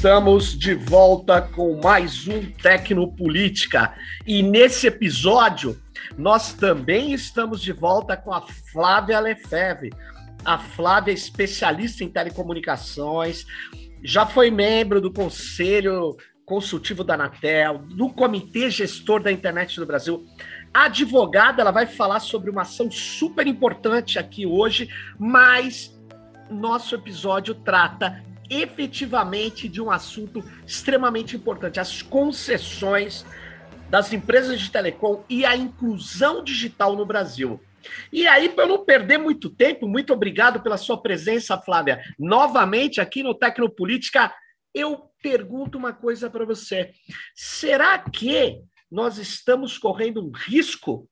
Estamos de volta com mais um Tecnopolítica e nesse episódio nós também estamos de volta com a Flávia Lefebvre. A Flávia é especialista em telecomunicações, já foi membro do Conselho Consultivo da Anatel, do Comitê Gestor da Internet do Brasil. A advogada, ela vai falar sobre uma ação super importante aqui hoje, mas nosso episódio trata efetivamente de um assunto extremamente importante: as concessões das empresas de telecom e a inclusão digital no Brasil. E aí, para não perder muito tempo, muito obrigado pela sua presença, Flávia, novamente aqui no Tecnopolítica. Eu pergunto uma coisa para você: será que nós estamos correndo um risco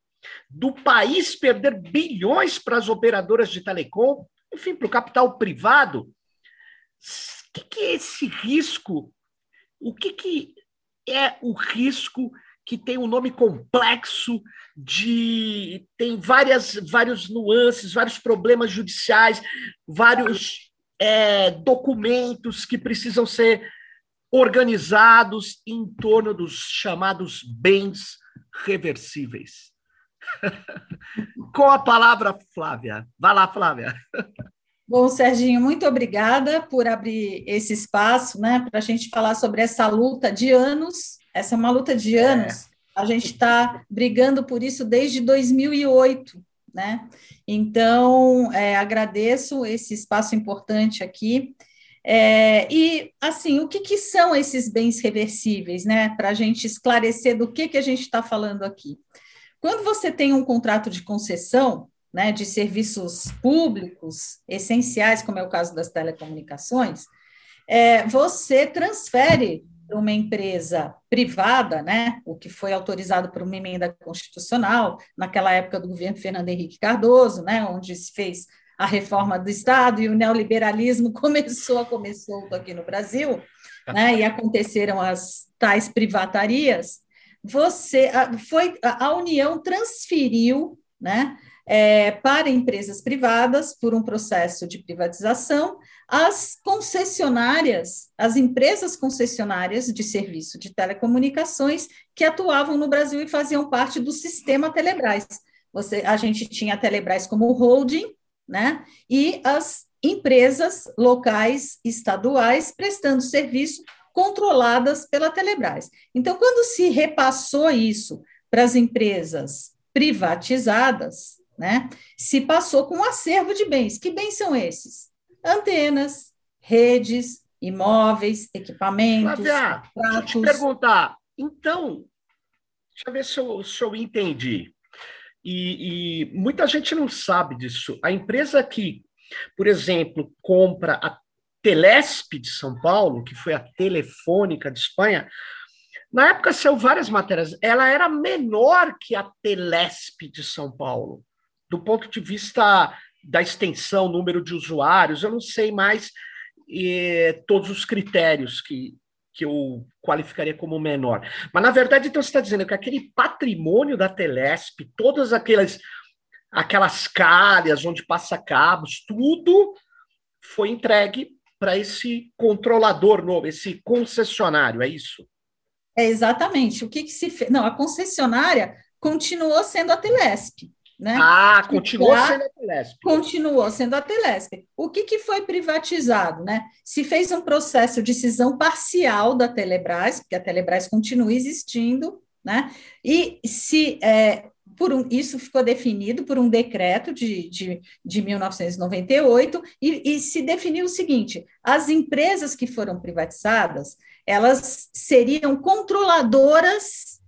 do país perder bilhões para as operadoras de telecom, enfim, para o capital privado, o que, que é esse risco? O que, que é o risco que tem um nome complexo de tem várias vários nuances, vários problemas judiciais, vários é, documentos que precisam ser organizados em torno dos chamados bens reversíveis. Com a palavra, Flávia. Vai lá, Flávia. Bom, Serginho, muito obrigada por abrir esse espaço, né, para a gente falar sobre essa luta de anos. Essa é uma luta de é. anos. É. A gente está brigando por isso desde 2008, né? Então, é, agradeço esse espaço importante aqui. É, e, assim, o que, que, são esses bens reversíveis, né? Para a gente esclarecer do que, que a gente está falando aqui. Quando você tem um contrato de concessão, né, de serviços públicos essenciais, como é o caso das telecomunicações, é, você transfere para uma empresa privada, né, o que foi autorizado por uma emenda constitucional, naquela época do governo Fernando Henrique Cardoso, né, onde se fez a reforma do Estado e o neoliberalismo começou a aqui no Brasil, né, e aconteceram as tais privatarias, você foi a União transferiu, né, é, para empresas privadas, por um processo de privatização, as concessionárias, as empresas concessionárias de serviço de telecomunicações que atuavam no Brasil e faziam parte do sistema Telebrás. Você, a gente tinha a Telebrás como holding, né? E as empresas locais, estaduais, prestando serviço, controladas pela Telebrás. Então, quando se repassou isso para as empresas privatizadas, né? Se passou com um acervo de bens. Que bens são esses? Antenas, redes, imóveis, equipamentos. Flávia, pratos. deixa eu te perguntar. Então, deixa eu ver se eu, se eu entendi. E, e muita gente não sabe disso. A empresa que, por exemplo, compra a Telesp de São Paulo, que foi a Telefônica de Espanha, na época saiu várias matérias. Ela era menor que a Telesp de São Paulo do ponto de vista da extensão, número de usuários, eu não sei mais eh, todos os critérios que, que eu qualificaria como menor. Mas, na verdade, então você está dizendo que aquele patrimônio da Telesp, todas aquelas, aquelas calhas onde passa cabos, tudo foi entregue para esse controlador novo, esse concessionário, é isso? É exatamente. O que, que se fez? Não, a concessionária continuou sendo a Telesp. Né? Ah, continuou sendo a Telesp. Continuou sendo a Telesp. O que, que foi privatizado? Né? Se fez um processo de cisão parcial da Telebrás, porque a Telebrás continua existindo, né? e se é, por um, isso ficou definido por um decreto de, de, de 1998, e, e se definiu o seguinte: as empresas que foram privatizadas, elas seriam controladoras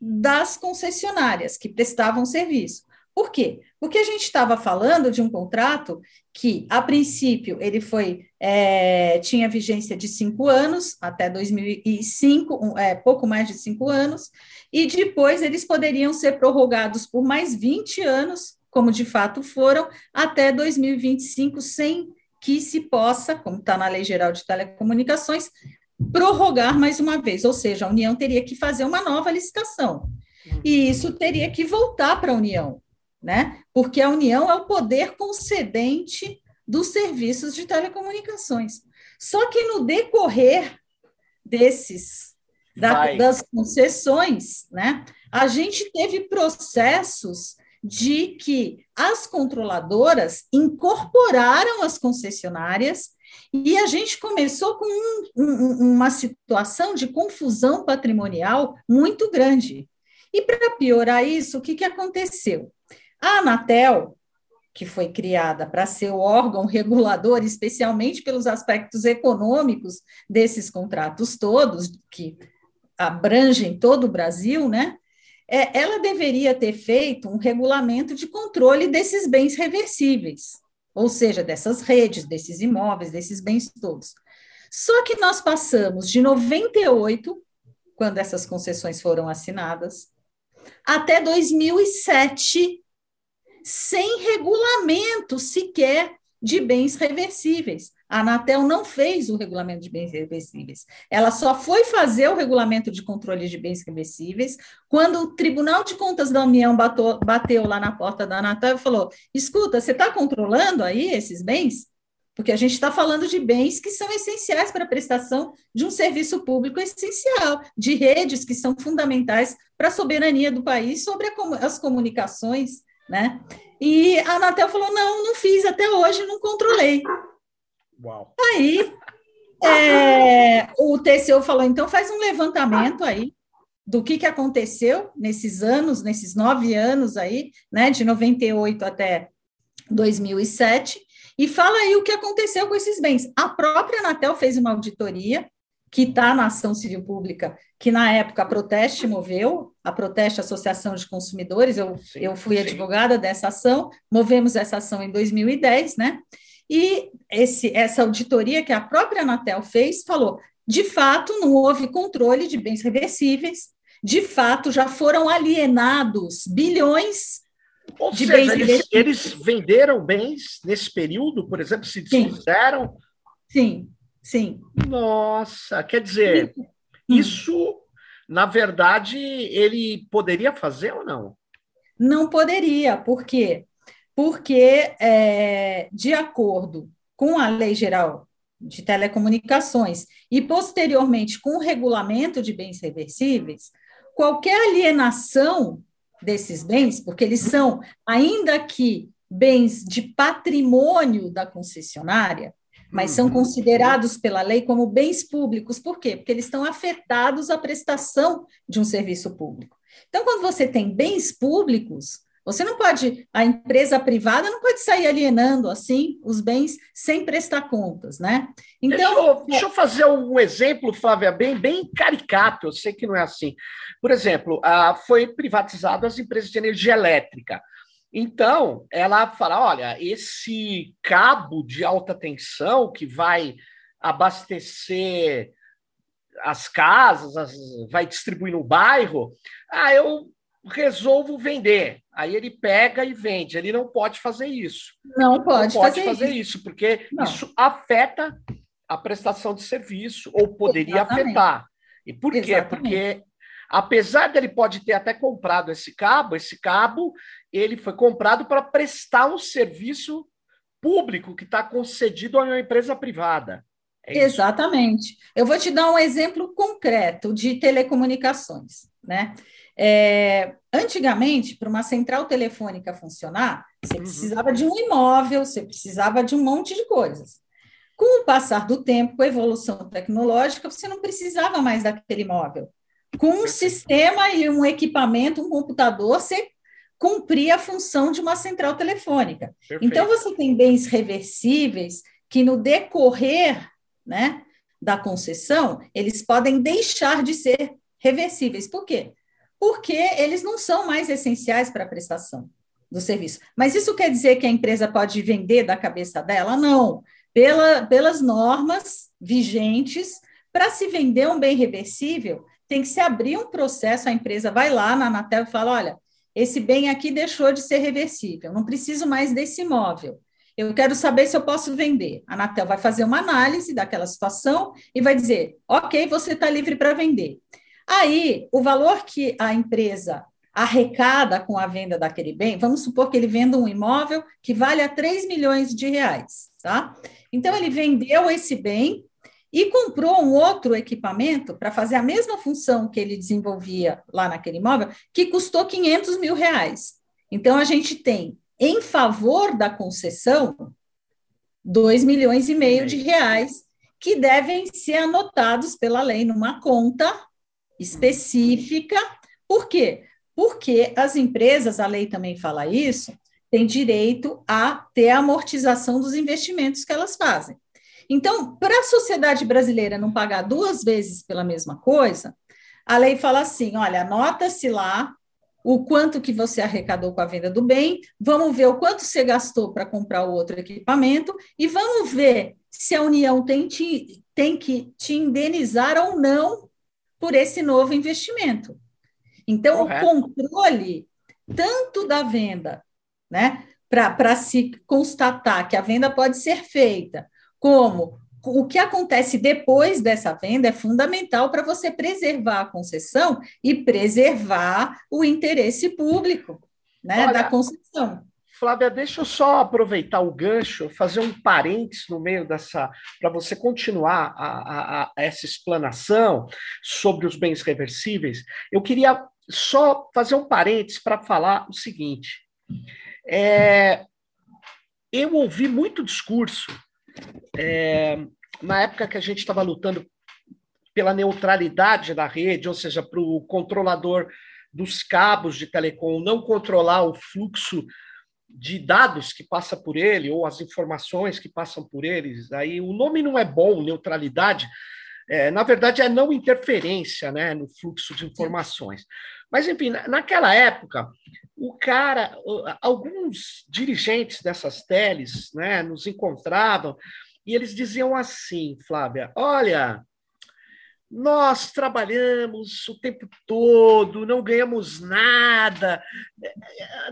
das concessionárias que prestavam serviço. Por quê? Porque a gente estava falando de um contrato que, a princípio, ele foi é, tinha vigência de cinco anos, até 2005, é, pouco mais de cinco anos, e depois eles poderiam ser prorrogados por mais 20 anos, como de fato foram, até 2025, sem que se possa, como está na Lei Geral de Telecomunicações, prorrogar mais uma vez, ou seja, a União teria que fazer uma nova licitação. E isso teria que voltar para a União né? Porque a União é o poder concedente dos serviços de telecomunicações. Só que no decorrer desses da, das concessões, né? A gente teve processos de que as controladoras incorporaram as concessionárias e a gente começou com um, um, uma situação de confusão patrimonial muito grande. E para piorar isso, o que, que aconteceu? A Anatel, que foi criada para ser o órgão regulador, especialmente pelos aspectos econômicos desses contratos todos, que abrangem todo o Brasil, né? É, ela deveria ter feito um regulamento de controle desses bens reversíveis, ou seja, dessas redes, desses imóveis, desses bens todos. Só que nós passamos de 98, quando essas concessões foram assinadas, até 2007, sem regulamento sequer de bens reversíveis. A Anatel não fez o regulamento de bens reversíveis. Ela só foi fazer o regulamento de controle de bens reversíveis quando o Tribunal de Contas da União bateu, bateu lá na porta da Anatel e falou: escuta, você está controlando aí esses bens? Porque a gente está falando de bens que são essenciais para a prestação de um serviço público essencial, de redes que são fundamentais para a soberania do país sobre a, as comunicações, né? E a Anatel falou: não, não fiz até hoje, não controlei. Uau. Aí é, o TCU falou: então faz um levantamento aí do que, que aconteceu nesses anos, nesses nove anos aí, né, de 98 até 2007, e fala aí o que aconteceu com esses bens. A própria Anatel fez uma auditoria que está na ação civil pública, que na época a Proteste moveu, a Proteste Associação de Consumidores, eu, sim, eu fui sim. advogada dessa ação, movemos essa ação em 2010, né? E esse, essa auditoria que a própria Anatel fez falou: de fato, não houve controle de bens reversíveis, de fato, já foram alienados bilhões Ou de seja, bens eles, eles venderam bens nesse período, por exemplo, se desfizeram? Sim. sim. Sim. Nossa, quer dizer, isso, na verdade, ele poderia fazer ou não? Não poderia, por quê? Porque, é, de acordo com a Lei Geral de Telecomunicações e, posteriormente, com o regulamento de bens reversíveis, qualquer alienação desses bens, porque eles são, ainda que bens de patrimônio da concessionária, mas são uhum. considerados pela lei como bens públicos. Por quê? Porque eles estão afetados à prestação de um serviço público. Então, quando você tem bens públicos, você não pode, a empresa privada não pode sair alienando assim os bens sem prestar contas, né? Então, deixa eu, deixa eu fazer um exemplo, Flávia, bem, bem caricato, eu sei que não é assim. Por exemplo, ah, foi privatizado as empresas de energia elétrica. Então, ela fala: olha, esse cabo de alta tensão que vai abastecer as casas, as, vai distribuir no bairro, ah, eu resolvo vender. Aí ele pega e vende. Ele não pode fazer isso. Não pode, não pode fazer, fazer isso. isso. porque não. isso afeta a prestação de serviço, ou poderia Exatamente. afetar. E por quê? Exatamente. Porque apesar dele pode ter até comprado esse cabo, esse cabo ele foi comprado para prestar um serviço público que está concedido a uma empresa privada. É Exatamente. Eu vou te dar um exemplo concreto de telecomunicações. Né? É, antigamente, para uma central telefônica funcionar, você uhum. precisava de um imóvel, você precisava de um monte de coisas. Com o passar do tempo, com a evolução tecnológica, você não precisava mais daquele imóvel. Com um sistema e um equipamento, um computador, você cumprir a função de uma central telefônica. Perfeito. Então, você tem bens reversíveis que, no decorrer né, da concessão, eles podem deixar de ser reversíveis. Por quê? Porque eles não são mais essenciais para a prestação do serviço. Mas isso quer dizer que a empresa pode vender da cabeça dela? Não. Pela, pelas normas vigentes, para se vender um bem reversível, tem que se abrir um processo, a empresa vai lá na Anatel e fala: olha, esse bem aqui deixou de ser reversível, não preciso mais desse imóvel. Eu quero saber se eu posso vender. A Anatel vai fazer uma análise daquela situação e vai dizer: ok, você está livre para vender. Aí, o valor que a empresa arrecada com a venda daquele bem, vamos supor que ele venda um imóvel que vale a 3 milhões de reais, tá? Então, ele vendeu esse bem e comprou um outro equipamento para fazer a mesma função que ele desenvolvia lá naquele imóvel, que custou 500 mil reais. Então, a gente tem, em favor da concessão, 2 milhões e meio de reais que devem ser anotados pela lei numa conta específica. Por quê? Porque as empresas, a lei também fala isso, têm direito a ter amortização dos investimentos que elas fazem. Então, para a sociedade brasileira não pagar duas vezes pela mesma coisa, a lei fala assim: olha, anota-se lá o quanto que você arrecadou com a venda do bem, vamos ver o quanto você gastou para comprar o outro equipamento e vamos ver se a União tem, te, tem que te indenizar ou não por esse novo investimento. Então, Correto. o controle tanto da venda, né, para se constatar que a venda pode ser feita, como o que acontece depois dessa venda é fundamental para você preservar a concessão e preservar o interesse público né, Olha, da concessão. Flávia, deixa eu só aproveitar o gancho, fazer um parênteses no meio dessa, para você continuar a, a, a essa explanação sobre os bens reversíveis. Eu queria só fazer um parênteses para falar o seguinte: é, eu ouvi muito discurso é, na época que a gente estava lutando pela neutralidade da rede, ou seja, para o controlador dos cabos de telecom não controlar o fluxo de dados que passa por ele ou as informações que passam por eles. Aí o nome não é bom, neutralidade. É, na verdade, é não interferência né, no fluxo de informações. Mas, enfim, naquela época, o cara, alguns dirigentes dessas teles né, nos encontravam e eles diziam assim, Flávia: olha, nós trabalhamos o tempo todo, não ganhamos nada.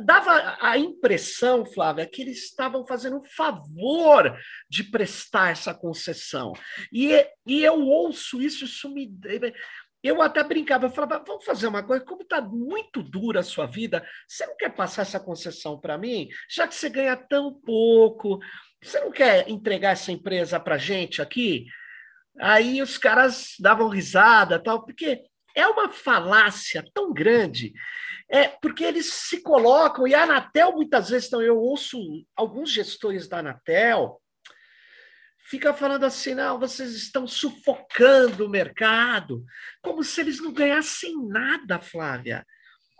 Dava a impressão, Flávia, que eles estavam fazendo um favor de prestar essa concessão. E, e eu ouço isso, isso me. Eu até brincava, eu falava, vamos fazer uma coisa, como está muito dura a sua vida, você não quer passar essa concessão para mim? Já que você ganha tão pouco, você não quer entregar essa empresa para gente aqui? Aí os caras davam risada, tal, porque é uma falácia tão grande, é porque eles se colocam, e a Anatel muitas vezes, então, eu ouço alguns gestores da Anatel, fica falando assim, não, vocês estão sufocando o mercado, como se eles não ganhassem nada, Flávia.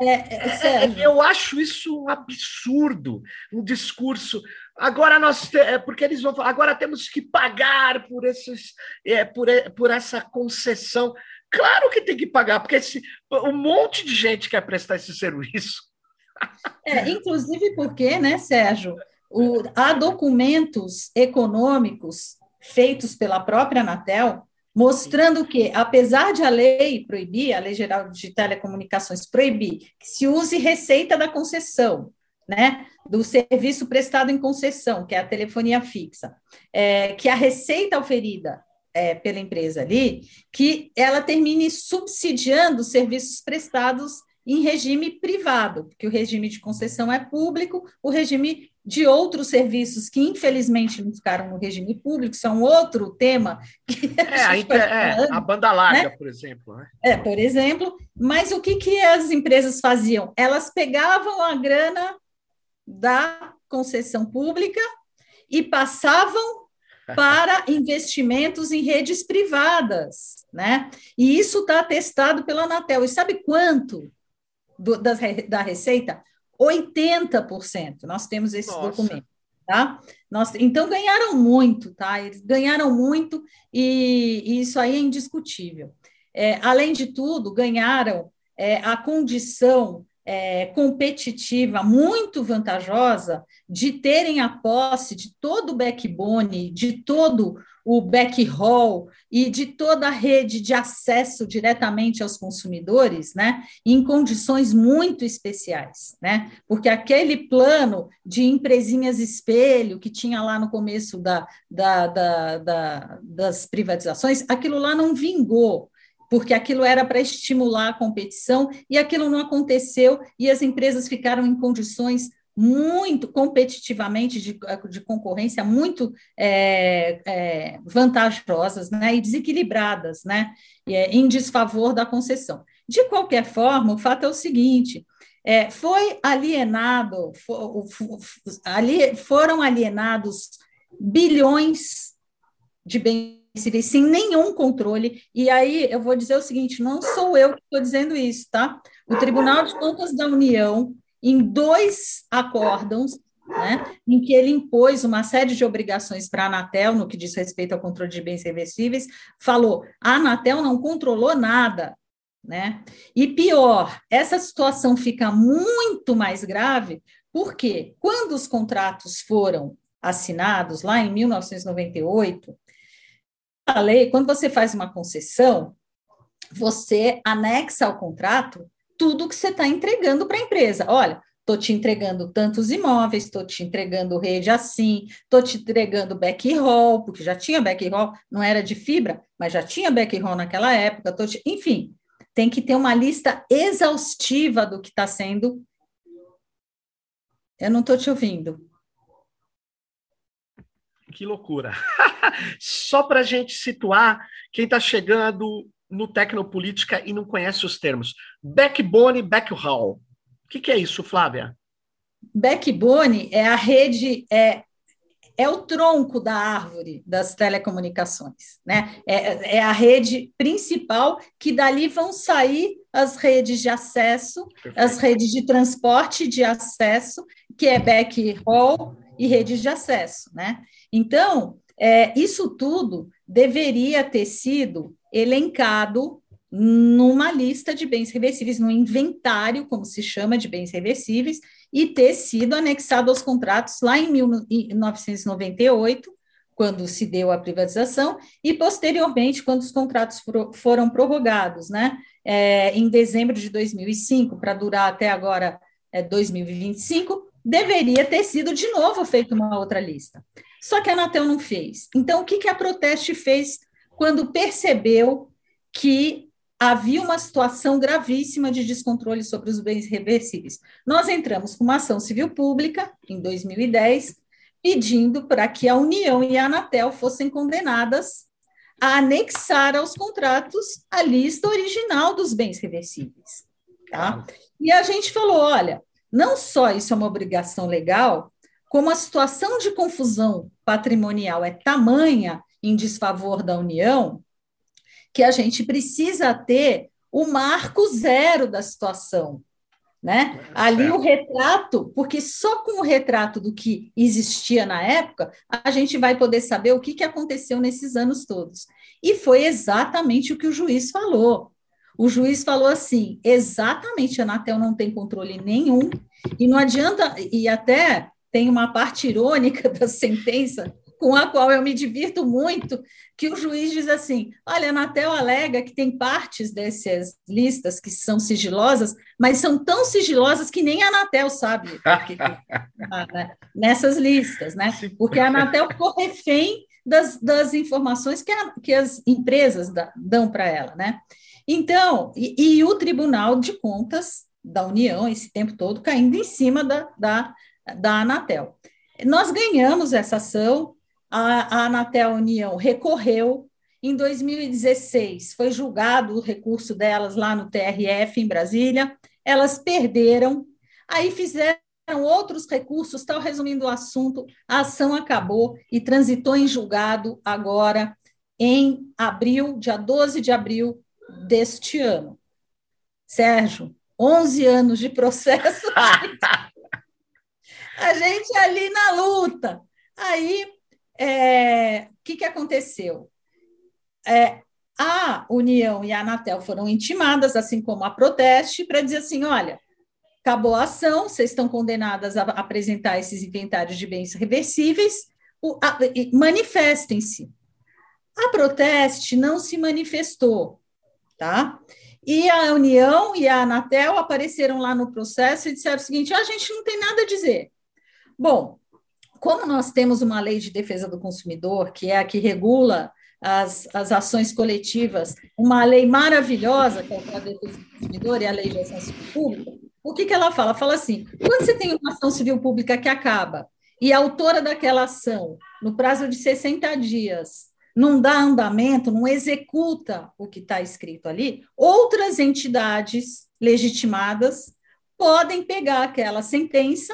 É, é, é, eu acho isso um absurdo, um discurso. Agora nós, te, é, porque eles vão falar, agora temos que pagar por esses, é, por, por essa concessão. Claro que tem que pagar, porque esse, um monte de gente quer prestar esse serviço. É, inclusive porque, né, Sérgio, o, há documentos econômicos feitos pela própria Anatel mostrando que, apesar de a lei proibir, a Lei Geral de Telecomunicações proibir que se use receita da concessão, né, do serviço prestado em concessão, que é a telefonia fixa, é, que a receita oferida é, pela empresa ali, que ela termine subsidiando os serviços prestados em regime privado, porque o regime de concessão é público, o regime de outros serviços que, infelizmente, não ficaram no regime público, isso é um outro tema. Que é, a, inter, é, a banda larga, né? por exemplo. Né? É, por exemplo. Mas o que, que as empresas faziam? Elas pegavam a grana da concessão pública e passavam para investimentos em redes privadas, né? E isso está atestado pela Anatel. E sabe quanto do, das, da receita? 80%. Nós temos esse Nossa. documento. Tá? Nós, então ganharam muito, tá? Eles ganharam muito e, e isso aí é indiscutível. É, além de tudo, ganharam é, a condição é, competitiva muito vantajosa de terem a posse de todo o backbone, de todo o backhaul e de toda a rede de acesso diretamente aos consumidores, né, em condições muito especiais, né, porque aquele plano de empresinhas espelho que tinha lá no começo da, da, da, da das privatizações, aquilo lá não vingou, porque aquilo era para estimular a competição e aquilo não aconteceu e as empresas ficaram em condições muito competitivamente, de, de concorrência muito é, é, vantajosas né, e desequilibradas, né, em desfavor da concessão. De qualquer forma, o fato é o seguinte: é, foi alienado, for, ali, foram alienados bilhões de bens civis sem nenhum controle. E aí eu vou dizer o seguinte: não sou eu que estou dizendo isso, tá? O Tribunal de Contas da União, em dois acórdãos, né, em que ele impôs uma série de obrigações para a Anatel no que diz respeito ao controle de bens reversíveis, falou: a Anatel não controlou nada. Né? E pior, essa situação fica muito mais grave porque quando os contratos foram assinados lá em 1998, a lei, quando você faz uma concessão, você anexa ao contrato tudo que você está entregando para a empresa. Olha, estou te entregando tantos imóveis, estou te entregando rede assim, estou te entregando backhaul, porque já tinha backhaul, não era de fibra, mas já tinha backhaul naquela época, te... enfim, tem que ter uma lista exaustiva do que está sendo. Eu não estou te ouvindo. Que loucura. Só para a gente situar quem está chegando no Tecnopolítica e não conhece os termos. Backbone, backhaul. O que, que é isso, Flávia? Backbone é a rede, é, é o tronco da árvore das telecomunicações, né? É, é a rede principal que dali vão sair as redes de acesso, Perfeito. as redes de transporte de acesso, que é backhaul e redes de acesso, né? Então, é, isso tudo deveria ter sido elencado numa lista de bens reversíveis, no inventário, como se chama, de bens reversíveis, e ter sido anexado aos contratos lá em 1998, quando se deu a privatização, e posteriormente, quando os contratos foram prorrogados, né, é, em dezembro de 2005, para durar até agora é, 2025, deveria ter sido de novo feita uma outra lista. Só que a Anatel não fez. Então, o que, que a Proteste fez quando percebeu que havia uma situação gravíssima de descontrole sobre os bens reversíveis? Nós entramos com uma ação civil pública, em 2010, pedindo para que a União e a Anatel fossem condenadas a anexar aos contratos a lista original dos bens reversíveis. Tá? E a gente falou: olha, não só isso é uma obrigação legal, como a situação de confusão patrimonial é tamanha em desfavor da União, que a gente precisa ter o marco zero da situação. Né? É, Ali o retrato, porque só com o retrato do que existia na época, a gente vai poder saber o que, que aconteceu nesses anos todos. E foi exatamente o que o juiz falou. O juiz falou assim: exatamente, a Anatel não tem controle nenhum, e não adianta, e até tem uma parte irônica da sentença, com a qual eu me divirto muito, que o juiz diz assim: olha, a Anatel alega que tem partes dessas listas que são sigilosas, mas são tão sigilosas que nem a Anatel sabe que, né, nessas listas, né? Porque a Anatel ficou refém das, das informações que, a, que as empresas da, dão para ela, né? Então, e, e, o Tribunal de Contas da União, esse tempo todo, caindo em cima da, da da Anatel. Nós ganhamos essa ação, a, a Anatel União recorreu, em 2016 foi julgado o recurso delas lá no TRF, em Brasília, elas perderam, aí fizeram outros recursos, tal, resumindo o assunto, a ação acabou e transitou em julgado agora em abril, dia 12 de abril deste ano. Sérgio, 11 anos de processo. a gente ali na luta. Aí, é, o que, que aconteceu? É, a União e a Anatel foram intimadas, assim como a Proteste, para dizer assim: olha, acabou a ação, vocês estão condenadas a apresentar esses inventários de bens reversíveis, manifestem-se. A Proteste não se manifestou, tá? E a União e a Anatel apareceram lá no processo e disseram o seguinte: ah, a gente não tem nada a dizer. Bom, como nós temos uma lei de defesa do consumidor, que é a que regula as, as ações coletivas, uma lei maravilhosa, que é a defesa do consumidor e a lei de acesso público, O que, que ela fala? Fala assim: quando você tem uma ação civil pública que acaba e a autora daquela ação, no prazo de 60 dias, não dá andamento, não executa o que está escrito ali, outras entidades legitimadas podem pegar aquela sentença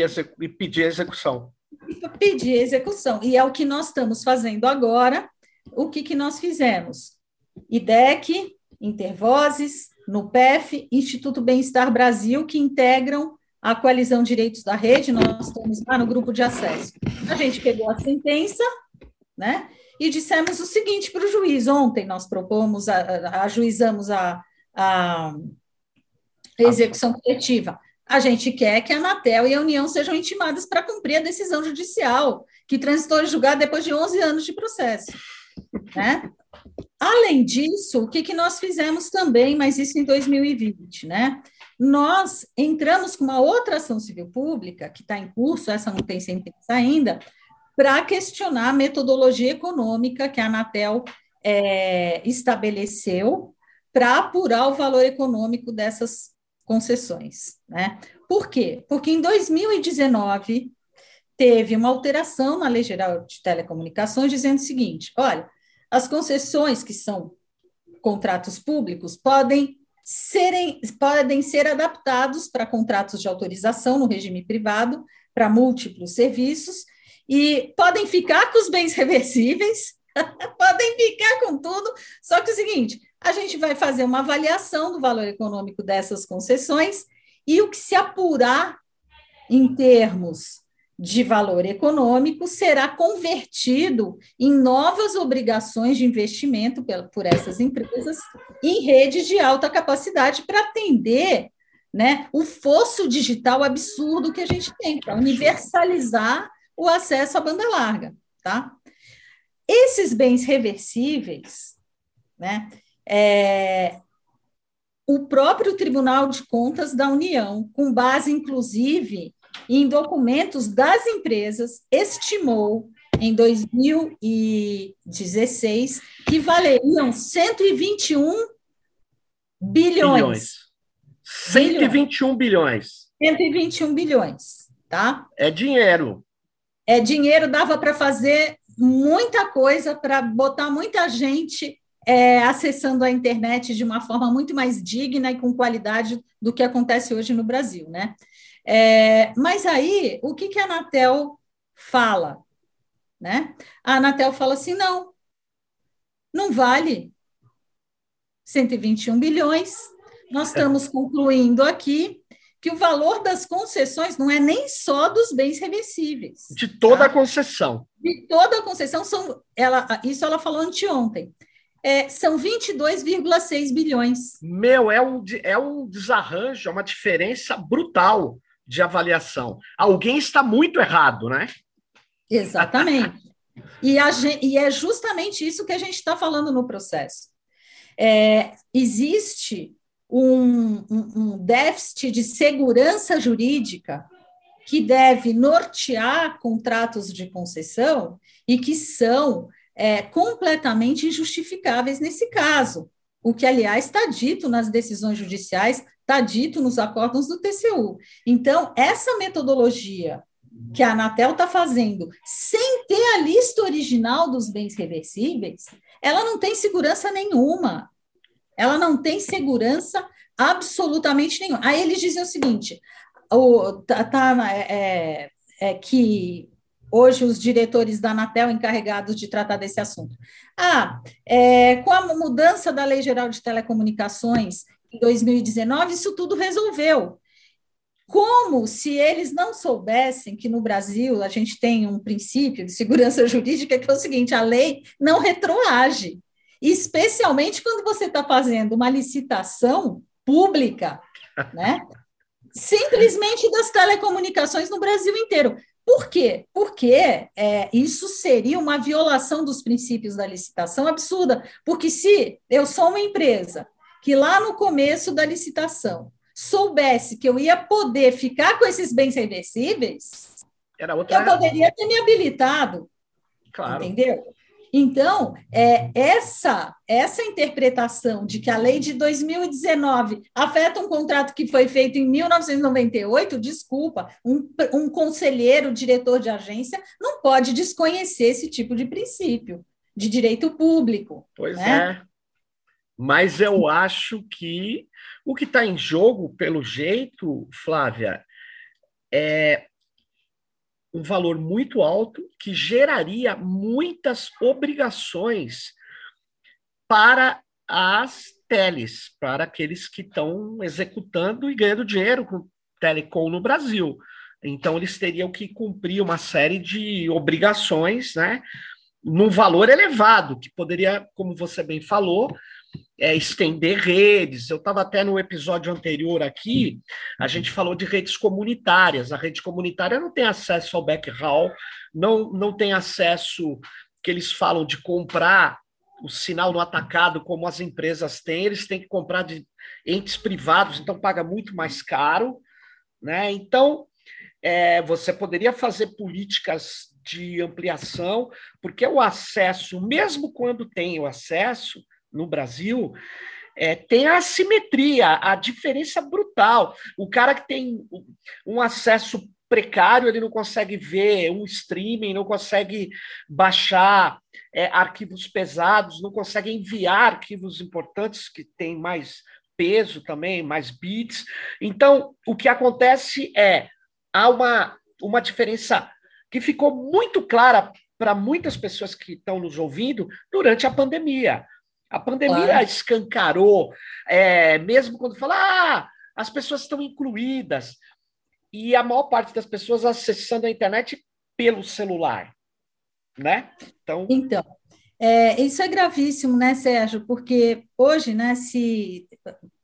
e, e pedir execução. Pedir execução. E é o que nós estamos fazendo agora. O que, que nós fizemos? IDEC, Intervozes, NUPEF, Instituto Bem-Estar Brasil, que integram a coalizão Direitos da Rede, nós estamos lá no grupo de acesso. A gente pegou a sentença, né? E dissemos o seguinte para o juiz. Ontem nós propomos, a, a, ajuizamos a, a execução coletiva. A gente quer que a Anatel e a União sejam intimadas para cumprir a decisão judicial, que transitou em julgado depois de 11 anos de processo. Né? Além disso, o que, que nós fizemos também, mas isso em 2020, né? Nós entramos com uma outra ação civil pública, que está em curso, essa não tem sentença ainda, para questionar a metodologia econômica que a Anatel é, estabeleceu para apurar o valor econômico dessas concessões. Né? Por quê? Porque em 2019 teve uma alteração na Lei Geral de Telecomunicações dizendo o seguinte: olha, as concessões que são contratos públicos podem serem podem ser adaptados para contratos de autorização no regime privado para múltiplos serviços e podem ficar com os bens reversíveis, podem ficar com tudo, só que é o seguinte, a gente vai fazer uma avaliação do valor econômico dessas concessões e o que se apurar em termos de valor econômico será convertido em novas obrigações de investimento por essas empresas em redes de alta capacidade para atender né, o fosso digital absurdo que a gente tem, para universalizar o acesso à banda larga, tá? Esses bens reversíveis, né, é, o próprio Tribunal de Contas da União, com base inclusive em documentos das empresas, estimou em 2016 que valeriam 121 bilhões. bilhões. 121 bilhões. 121 bilhões, tá? É dinheiro. É dinheiro, dava para fazer muita coisa, para botar muita gente é, acessando a internet de uma forma muito mais digna e com qualidade do que acontece hoje no Brasil, né? É, mas aí, o que, que a Anatel fala? Né? A Anatel fala assim: não, não vale 121 bilhões. Nós estamos concluindo aqui que o valor das concessões não é nem só dos bens reversíveis. De toda tá? a concessão. De toda a concessão, são, ela, isso ela falou anteontem. É, são 22,6 bilhões. Meu, é um, é um desarranjo, é uma diferença brutal de avaliação. Alguém está muito errado, né? Exatamente. e, a, e é justamente isso que a gente está falando no processo. É, existe um, um, um déficit de segurança jurídica que deve nortear contratos de concessão e que são é, completamente injustificáveis nesse caso. O que, aliás, está dito nas decisões judiciais, está dito nos acordos do TCU. Então, essa metodologia que a Anatel está fazendo, sem ter a lista original dos bens reversíveis, ela não tem segurança nenhuma. Ela não tem segurança absolutamente nenhuma. Aí eles dizem o seguinte: o, tá, tá é, é, que hoje os diretores da Anatel encarregados de tratar desse assunto. Ah, é, com a mudança da Lei Geral de Telecomunicações em 2019, isso tudo resolveu. Como se eles não soubessem que no Brasil a gente tem um princípio de segurança jurídica que é o seguinte: a lei não retroage especialmente quando você está fazendo uma licitação pública, né? Simplesmente das telecomunicações no Brasil inteiro. Por quê? Porque é, isso seria uma violação dos princípios da licitação absurda. Porque se eu sou uma empresa que lá no começo da licitação soubesse que eu ia poder ficar com esses bens reversíveis, eu poderia ter me habilitado. Claro. Entendeu? Então, é, essa, essa interpretação de que a lei de 2019 afeta um contrato que foi feito em 1998, desculpa, um, um conselheiro, diretor de agência, não pode desconhecer esse tipo de princípio de direito público. Pois né? é. Mas eu acho que o que está em jogo, pelo jeito, Flávia, é um valor muito alto que geraria muitas obrigações para as teles, para aqueles que estão executando e ganhando dinheiro com telecom no Brasil. Então, eles teriam que cumprir uma série de obrigações, né? Num valor elevado, que poderia, como você bem falou, é, estender redes. Eu estava até no episódio anterior aqui, a gente falou de redes comunitárias. A rede comunitária não tem acesso ao backhaul, não, não tem acesso que eles falam de comprar o sinal no atacado como as empresas têm, eles têm que comprar de entes privados, então paga muito mais caro, né? Então é, você poderia fazer políticas de ampliação, porque o acesso, mesmo quando tem o acesso, no Brasil, é, tem a assimetria, a diferença brutal. O cara que tem um acesso precário, ele não consegue ver um streaming, não consegue baixar é, arquivos pesados, não consegue enviar arquivos importantes que têm mais peso também, mais bits. Então, o que acontece é há uma, uma diferença que ficou muito clara para muitas pessoas que estão nos ouvindo durante a pandemia. A pandemia claro. escancarou, é, mesmo quando fala, ah, as pessoas estão incluídas. E a maior parte das pessoas acessando a internet pelo celular, né? Então, então é, isso é gravíssimo, né, Sérgio? Porque hoje, né, se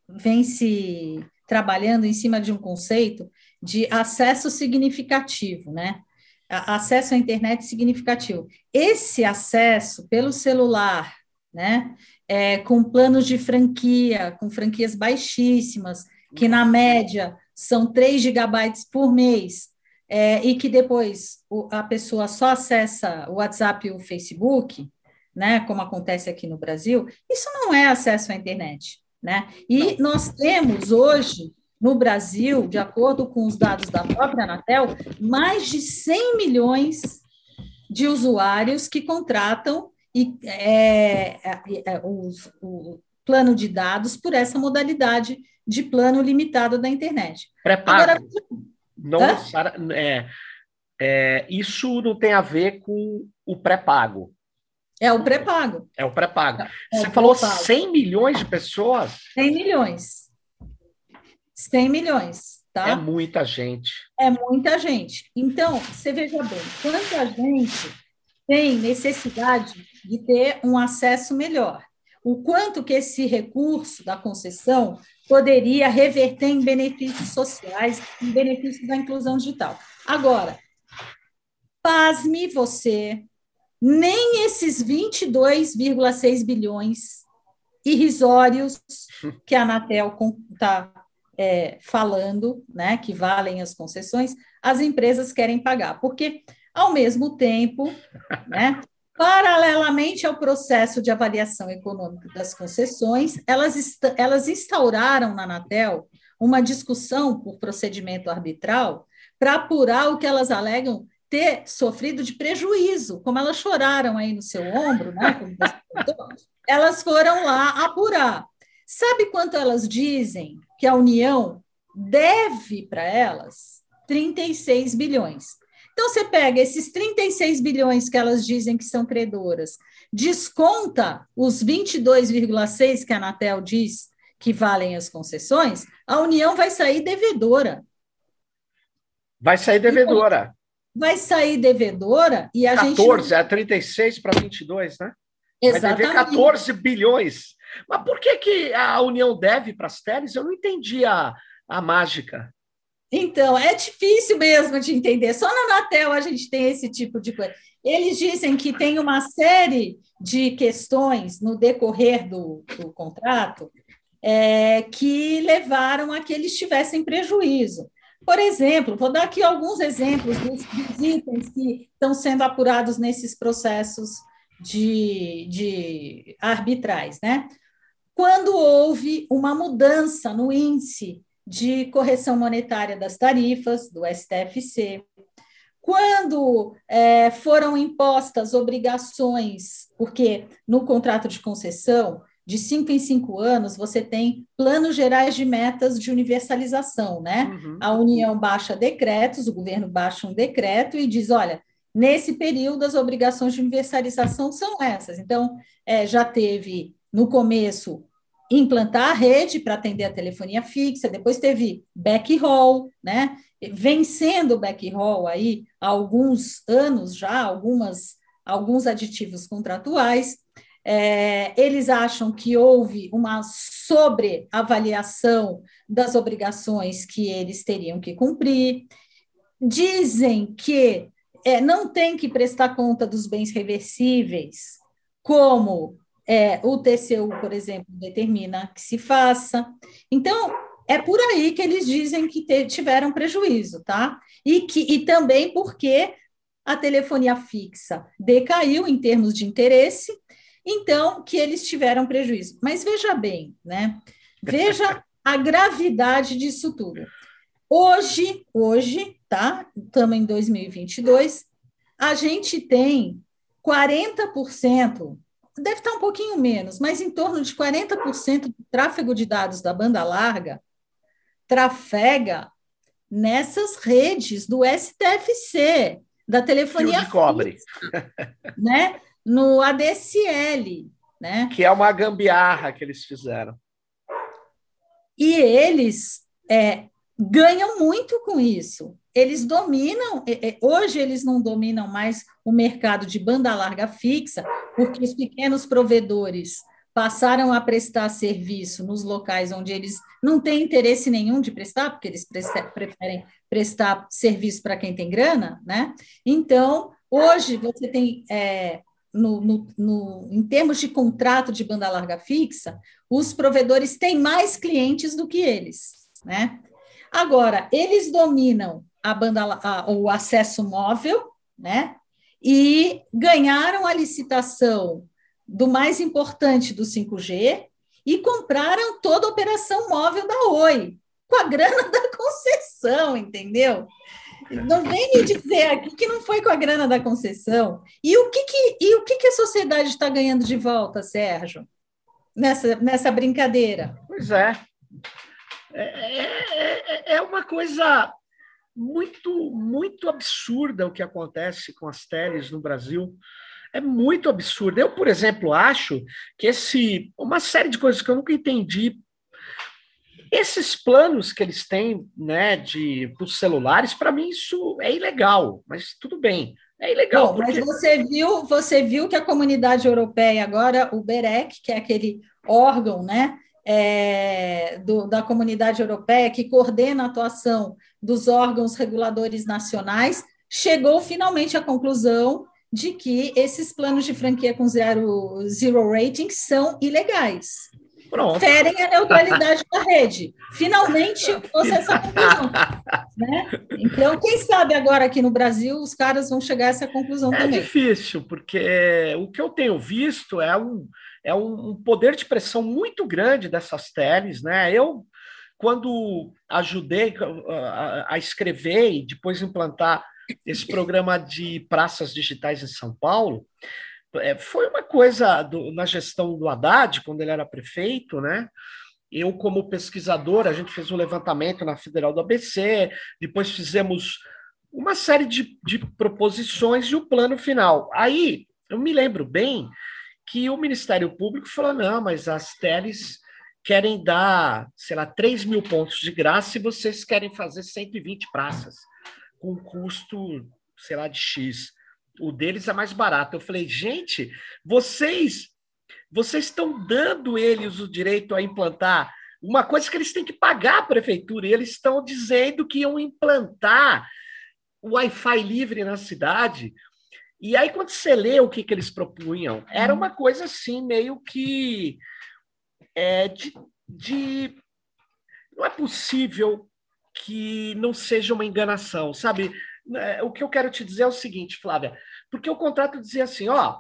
vem se trabalhando em cima de um conceito de acesso significativo, né? Acesso à internet significativo. Esse acesso pelo celular, né? É, com planos de franquia, com franquias baixíssimas, que na média são 3 gigabytes por mês, é, e que depois o, a pessoa só acessa o WhatsApp e o Facebook, né, como acontece aqui no Brasil, isso não é acesso à internet. Né? E nós temos hoje, no Brasil, de acordo com os dados da própria Anatel, mais de 100 milhões de usuários que contratam e é, é, é, os, o plano de dados por essa modalidade de plano limitado da internet. Pré-pago. Não, é, é, isso não tem a ver com o pré-pago. É o pré-pago. É o pré-pago. É, Você é falou 100 milhões de pessoas? 100 milhões. 100 milhões, tá? É muita gente. É muita gente. Então, você veja bem, quanta gente tem necessidade de ter um acesso melhor. O quanto que esse recurso da concessão poderia reverter em benefícios sociais, em benefícios da inclusão digital. Agora, pasme você, nem esses 22,6 bilhões irrisórios que a Anatel está é, falando, né, que valem as concessões, as empresas querem pagar, porque ao mesmo tempo, né, paralelamente ao processo de avaliação econômica das concessões, elas, elas instauraram na Anatel uma discussão por procedimento arbitral para apurar o que elas alegam ter sofrido de prejuízo, como elas choraram aí no seu ombro, né? elas foram lá apurar. Sabe quanto elas dizem que a União deve para elas? 36 bilhões. Então, você pega esses 36 bilhões que elas dizem que são credoras, desconta os 22,6 que a Anatel diz que valem as concessões, a União vai sair devedora. Vai sair devedora. Vai sair devedora e a 14, gente. 14, é 36 para 22, né? Exatamente. Vai dever 14 bilhões. Mas por que, que a União deve para as teles? Eu não entendi a, a mágica. Então, é difícil mesmo de entender. Só na Anatel a gente tem esse tipo de coisa. Eles dizem que tem uma série de questões no decorrer do, do contrato é, que levaram a que eles tivessem prejuízo. Por exemplo, vou dar aqui alguns exemplos dos, dos itens que estão sendo apurados nesses processos de, de arbitrais, né? Quando houve uma mudança no índice de correção monetária das tarifas do STFC, quando é, foram impostas obrigações, porque no contrato de concessão, de cinco em cinco anos, você tem planos gerais de metas de universalização, né? Uhum. A União baixa decretos, o governo baixa um decreto e diz: olha, nesse período as obrigações de universalização são essas. Então, é, já teve no começo implantar a rede para atender a telefonia fixa, depois teve backhaul, né? Vencendo o backhaul aí há alguns anos já, algumas, alguns aditivos contratuais. É, eles acham que houve uma sobreavaliação das obrigações que eles teriam que cumprir. Dizem que é, não tem que prestar conta dos bens reversíveis, como é, o TCU, por exemplo, determina que se faça. Então, é por aí que eles dizem que tiveram prejuízo, tá? E, que, e também porque a telefonia fixa decaiu em termos de interesse, então que eles tiveram prejuízo. Mas veja bem, né? Veja a gravidade disso tudo. Hoje, hoje, tá? Estamos em 2022, a gente tem 40% deve estar um pouquinho menos, mas em torno de 40% do tráfego de dados da banda larga trafega nessas redes do STFC, da telefonia de cobre, né? No ADSL, né? Que é uma gambiarra que eles fizeram. E eles é, ganham muito com isso. Eles dominam, é, é, hoje eles não dominam mais o mercado de banda larga fixa, porque os pequenos provedores passaram a prestar serviço nos locais onde eles não têm interesse nenhum de prestar, porque eles preferem prestar serviço para quem tem grana, né? Então, hoje você tem, é, no, no, no, em termos de contrato de banda larga fixa, os provedores têm mais clientes do que eles, né? Agora, eles dominam a banda, a, o acesso móvel, né? E ganharam a licitação do mais importante do 5G e compraram toda a operação móvel da Oi, com a grana da concessão, entendeu? Não vem me dizer aqui que não foi com a grana da concessão. E o que, que, e o que, que a sociedade está ganhando de volta, Sérgio, nessa, nessa brincadeira? Pois é. É, é, é, é uma coisa muito, muito absurda o que acontece com as teles no Brasil. É muito absurdo. Eu, por exemplo, acho que esse uma série de coisas que eu nunca entendi. Esses planos que eles têm, né, de os celulares, para mim isso é ilegal, mas tudo bem. É ilegal. Bom, porque... Mas você viu, você viu que a comunidade europeia agora, o BEREC, que é aquele órgão, né, é, do, da comunidade europeia, que coordena a atuação dos órgãos reguladores nacionais, chegou finalmente à conclusão de que esses planos de franquia com zero, zero rating são ilegais. Pronto. Ferem a neutralidade da rede. Finalmente chegou essa conclusão. Né? Então, quem sabe agora aqui no Brasil os caras vão chegar a essa conclusão é também. É difícil, porque o que eu tenho visto é um, é um poder de pressão muito grande dessas teles, né? Eu, quando ajudei a, a escrever e depois implantar esse programa de praças digitais em São Paulo, é, foi uma coisa do, na gestão do Haddad, quando ele era prefeito, né? Eu, como pesquisador, a gente fez um levantamento na Federal do ABC, depois fizemos uma série de, de proposições e o plano final. Aí, eu me lembro bem que o Ministério Público falou: não, mas as teles querem dar, sei lá, 3 mil pontos de graça e vocês querem fazer 120 praças, com custo, sei lá, de X. O deles é mais barato. Eu falei, gente, vocês vocês estão dando eles o direito a implantar uma coisa que eles têm que pagar a prefeitura, e eles estão dizendo que iam implantar o Wi-Fi livre na cidade, e aí, quando você lê o que, que eles propunham, era uma coisa assim, meio que é, de, de. Não é possível que não seja uma enganação, sabe? É, o que eu quero te dizer é o seguinte, Flávia, porque o contrato dizia assim: ó,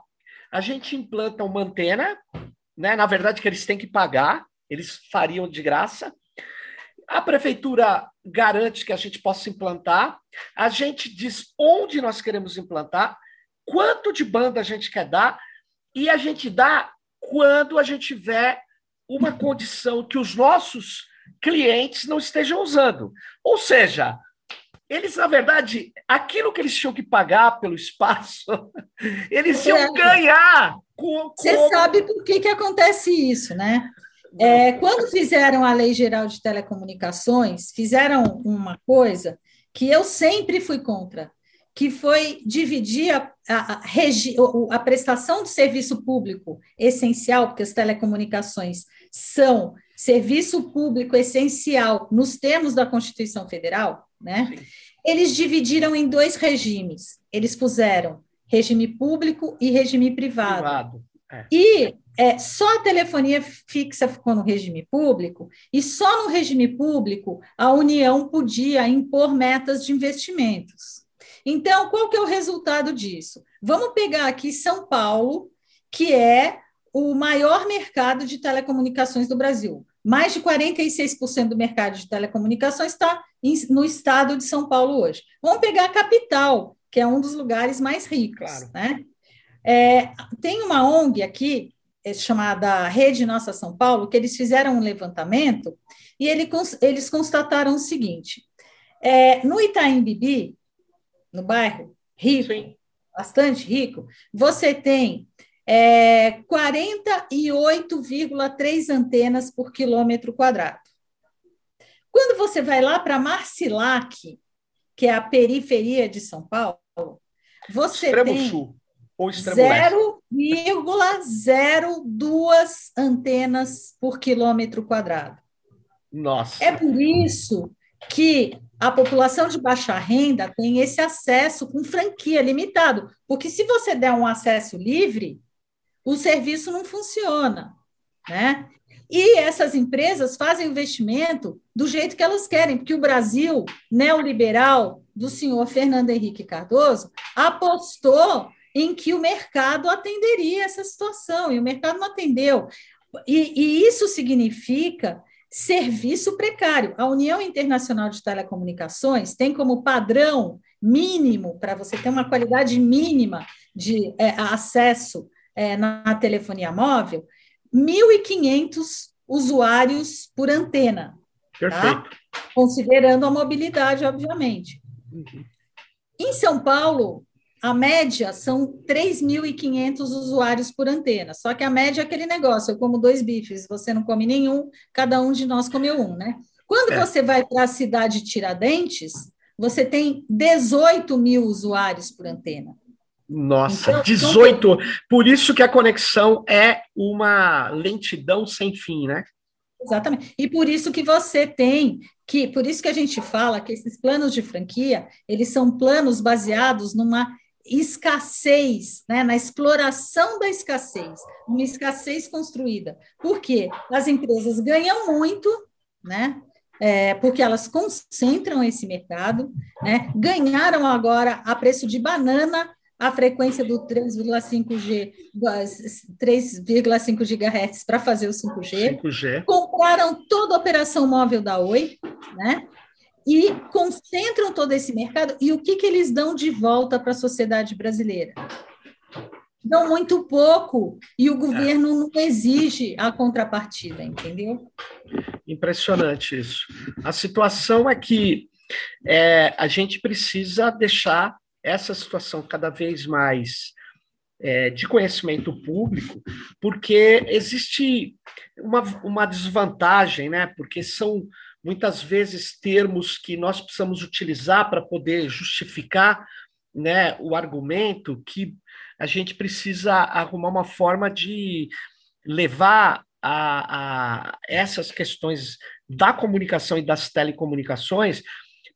a gente implanta uma antena, né? Na verdade, que eles têm que pagar, eles fariam de graça. A prefeitura garante que a gente possa implantar, a gente diz onde nós queremos implantar, quanto de banda a gente quer dar, e a gente dá quando a gente tiver uma condição que os nossos clientes não estejam usando. Ou seja, eles, na verdade, aquilo que eles tinham que pagar pelo espaço, eles iam é. ganhar. Com, com... Você sabe por que, que acontece isso, né? É, quando fizeram a Lei Geral de Telecomunicações, fizeram uma coisa que eu sempre fui contra, que foi dividir a, a, a, prestação de serviço público essencial, porque as telecomunicações são serviço público essencial nos termos da Constituição Federal, né? Eles dividiram em dois regimes. Eles puseram regime público e regime privado. privado. É. E é, só a telefonia fixa ficou no regime público, e só no regime público a União podia impor metas de investimentos. Então, qual que é o resultado disso? Vamos pegar aqui São Paulo, que é o maior mercado de telecomunicações do Brasil. Mais de 46% do mercado de telecomunicações está no estado de São Paulo hoje. Vamos pegar a capital, que é um dos lugares mais ricos. Claro. Né? É, tem uma ONG aqui, é, chamada Rede Nossa São Paulo, que eles fizeram um levantamento e ele, eles constataram o seguinte: é, no Itaim Bibi, no bairro rico, Sim. bastante rico, você tem é, 48,3 antenas por quilômetro quadrado. Quando você vai lá para Marcilac, que é a periferia de São Paulo, você extremo tem sul ou 0,02 antenas por quilômetro quadrado. Nossa. É por isso que a população de baixa renda tem esse acesso com franquia limitado, porque se você der um acesso livre, o serviço não funciona, né? E essas empresas fazem investimento do jeito que elas querem, porque o Brasil neoliberal do senhor Fernando Henrique Cardoso apostou em que o mercado atenderia essa situação, e o mercado não atendeu. E, e isso significa serviço precário. A União Internacional de Telecomunicações tem como padrão mínimo, para você ter uma qualidade mínima de é, acesso é, na telefonia móvel, 1.500 usuários por antena. Tá? Perfeito. Tá? Considerando a mobilidade, obviamente. Uhum. Em São Paulo, a média são 3.500 usuários por antena. Só que a média é aquele negócio: eu como dois bifes, você não come nenhum, cada um de nós comeu um, né? Quando é. você vai para a cidade de Tiradentes, você tem 18 mil usuários por antena. Nossa, então, 18. Então, por isso que a conexão é uma lentidão sem fim, né? Exatamente. E por isso que você tem que, por isso que a gente fala que esses planos de franquia, eles são planos baseados numa escassez, né, na exploração da escassez, uma escassez construída. Por quê? As empresas ganham muito, né? É, porque elas concentram esse mercado, né? ganharam agora a preço de banana a frequência do 3,5G, 3,5 GHz para fazer o 5G. 5G. Compraram toda a operação móvel da Oi, né? E concentram todo esse mercado. E o que, que eles dão de volta para a sociedade brasileira? Dão muito pouco e o governo não exige a contrapartida, entendeu? Impressionante isso. A situação é que é, a gente precisa deixar essa situação cada vez mais é, de conhecimento público, porque existe uma, uma desvantagem, né? Porque são muitas vezes termos que nós precisamos utilizar para poder justificar né, o argumento que a gente precisa arrumar uma forma de levar a, a essas questões da comunicação e das telecomunicações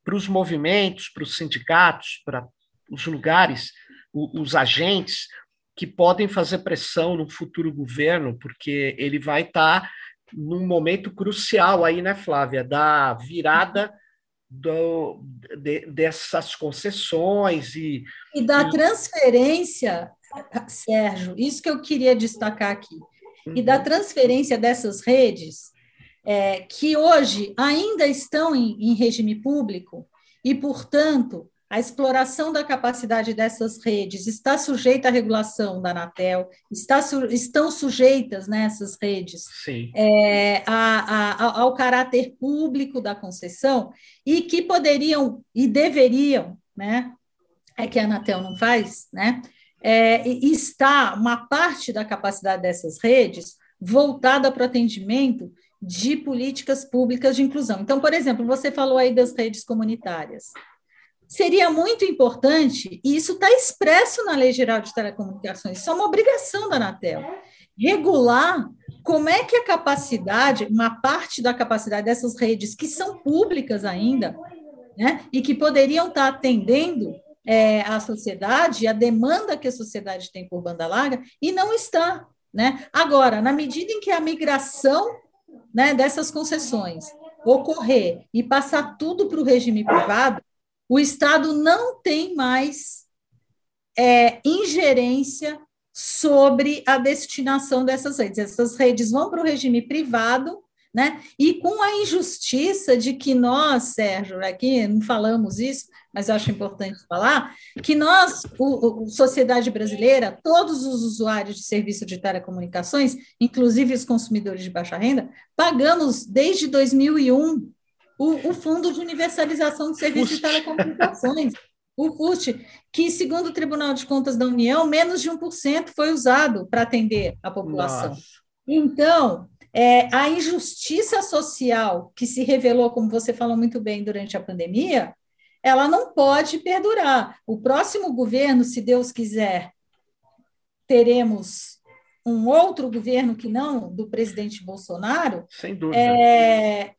para os movimentos, para os sindicatos, para os lugares, os agentes que podem fazer pressão no futuro governo, porque ele vai estar tá num momento crucial aí, né, Flávia, da virada do, de, dessas concessões e e da transferência Sérgio, isso que eu queria destacar aqui. E da uhum. transferência dessas redes, é, que hoje ainda estão em, em regime público, e, portanto, a exploração da capacidade dessas redes está sujeita à regulação da Anatel, está, estão sujeitas nessas né, redes é, a, a, ao caráter público da concessão? E que poderiam e deveriam, né, é que a Anatel não faz, né, é, está uma parte da capacidade dessas redes voltada para o atendimento de políticas públicas de inclusão. Então, por exemplo, você falou aí das redes comunitárias seria muito importante, e isso está expresso na Lei Geral de Telecomunicações, isso é uma obrigação da Anatel, regular como é que a capacidade, uma parte da capacidade dessas redes que são públicas ainda, né, e que poderiam estar tá atendendo é, a sociedade, a demanda que a sociedade tem por banda larga, e não está. Né? Agora, na medida em que a migração né, dessas concessões ocorrer e passar tudo para o regime privado, o Estado não tem mais é, ingerência sobre a destinação dessas redes. Essas redes vão para o regime privado, né? E com a injustiça de que nós, Sérgio, aqui não falamos isso, mas acho importante falar, que nós, o, o, sociedade brasileira, todos os usuários de serviço de telecomunicações, inclusive os consumidores de baixa renda, pagamos desde 2001 o, o Fundo de Universalização de Serviços de Telecomunicações, o FUST, que, segundo o Tribunal de Contas da União, menos de 1% foi usado para atender a população. Nossa. Então, é, a injustiça social que se revelou, como você falou muito bem, durante a pandemia, ela não pode perdurar. O próximo governo, se Deus quiser, teremos um outro governo que não do presidente Bolsonaro. Sem dúvida. É,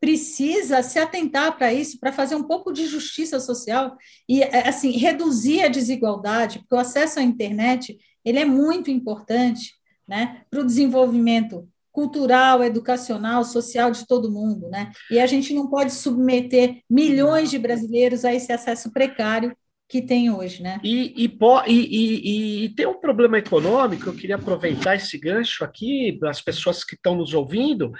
precisa se atentar para isso, para fazer um pouco de justiça social e é, assim reduzir a desigualdade, porque o acesso à internet ele é muito importante, né, para o desenvolvimento cultural, educacional, social de todo mundo, né? E a gente não pode submeter milhões de brasileiros a esse acesso precário que tem hoje, né? E, e, e, e, tem um problema econômico, eu queria aproveitar esse gancho aqui, das pessoas que estão nos ouvindo,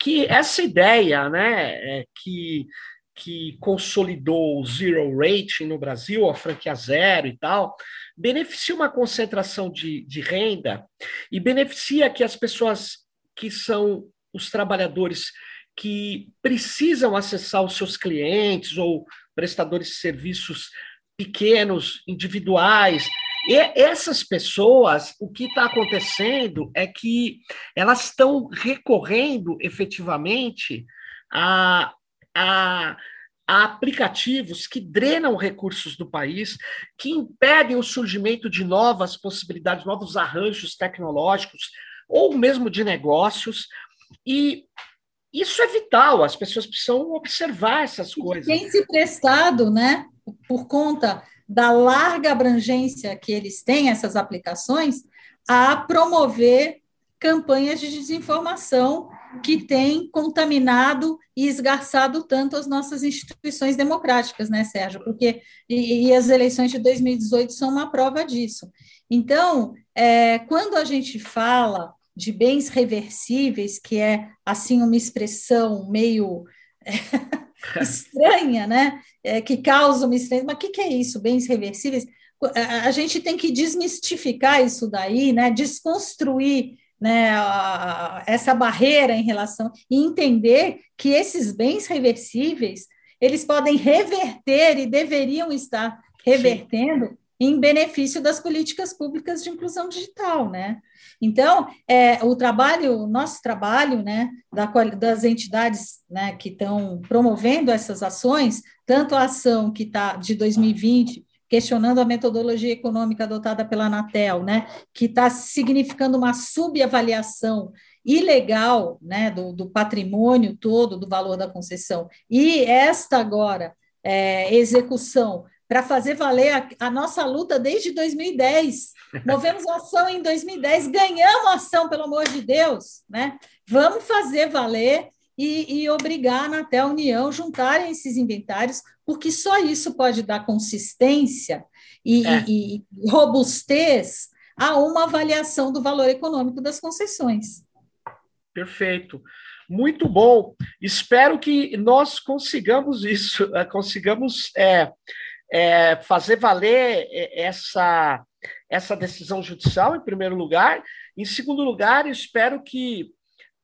que essa ideia, né, é, que, que consolidou o zero rating no Brasil, a franquia zero e tal, beneficia uma concentração de, de renda e beneficia que as pessoas que são os trabalhadores que precisam acessar os seus clientes ou prestadores de serviços pequenos, individuais, e essas pessoas, o que está acontecendo é que elas estão recorrendo efetivamente a, a, a, aplicativos que drenam recursos do país, que impedem o surgimento de novas possibilidades, novos arranjos tecnológicos, ou mesmo de negócios. E isso é vital, as pessoas precisam observar essas coisas. Tem se prestado, né, por conta da larga abrangência que eles têm, essas aplicações, a promover campanhas de desinformação que têm contaminado e esgarçado tanto as nossas instituições democráticas, né, Sérgio? Porque e, e as eleições de 2018 são uma prova disso. Então, é, quando a gente fala de bens reversíveis, que é assim uma expressão meio estranha, né? É, que causa uma estranha. Mas o que, que é isso, bens reversíveis? A, gente tem que desmistificar isso daí, né? Desconstruir né, a, essa barreira em relação e entender que esses bens reversíveis eles podem reverter e deveriam estar revertendo Sim. Em benefício das políticas públicas de inclusão digital, né? Então, é, o trabalho, o nosso trabalho, né, da, das entidades né, que estão promovendo essas ações, tanto a ação que está de 2020, questionando a metodologia econômica adotada pela Anatel, né, que está significando uma subavaliação ilegal né, do, do, patrimônio todo, do valor da concessão, e esta agora é, execução para fazer valer a, a, nossa luta desde 2010. Movemos ação em 2010, ganhamos ação, pelo amor de Deus, né? Vamos fazer valer e, e obrigar a Anatel União juntarem esses inventários, porque só isso pode dar consistência e, é. e, e robustez a uma avaliação do valor econômico das concessões. Perfeito. Muito bom. Espero que nós consigamos isso, eh, consigamos é, é, fazer valer eh, essa, essa decisão judicial, em primeiro lugar. Em segundo lugar, espero que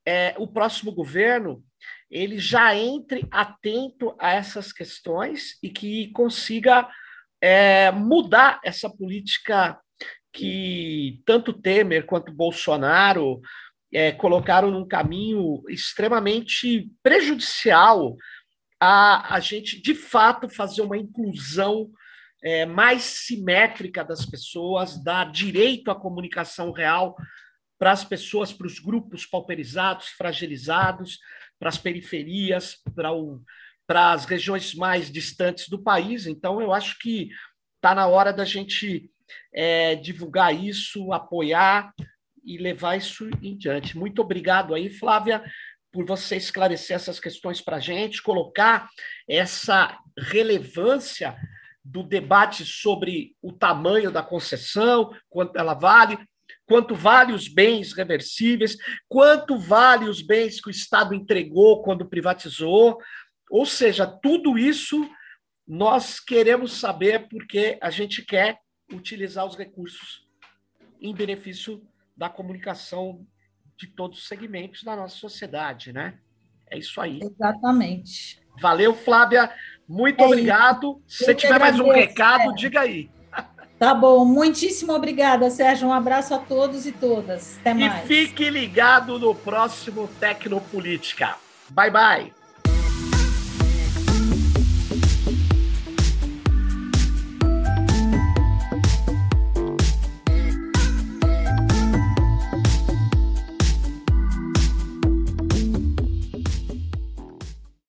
é, o próximo governo ele já entre atento a essas questões e que consiga é, mudar essa política que tanto Temer quanto Bolsonaro é, colocaram num caminho extremamente prejudicial a, a gente, de fato, fazer uma inclusão é, mais simétrica das pessoas, dar direito à comunicação real para as pessoas, para os grupos pauperizados, fragilizados, para as periferias, para, o, para as regiões mais distantes do país. Então, eu acho que está na hora da gente é, divulgar isso, apoiar e levar isso em diante. Muito obrigado aí, Flávia, por você esclarecer essas questões para a gente, colocar essa relevância do debate sobre o tamanho da concessão, quanto ela vale, quanto vale os bens reversíveis, quanto vale os bens que o Estado entregou quando privatizou. Ou seja, tudo isso nós queremos saber porque a gente quer utilizar os recursos em benefício da comunicação de todos os segmentos da nossa sociedade, né? É isso aí. Exatamente. Valeu, Flávia. Muito é obrigado. Se você tiver mais um recado, diga aí. Tá bom, muitíssimo obrigada, Sérgio. Um abraço a todos e todas. Até mais. E fique ligado no próximo Tecnopolítica. Bye, bye.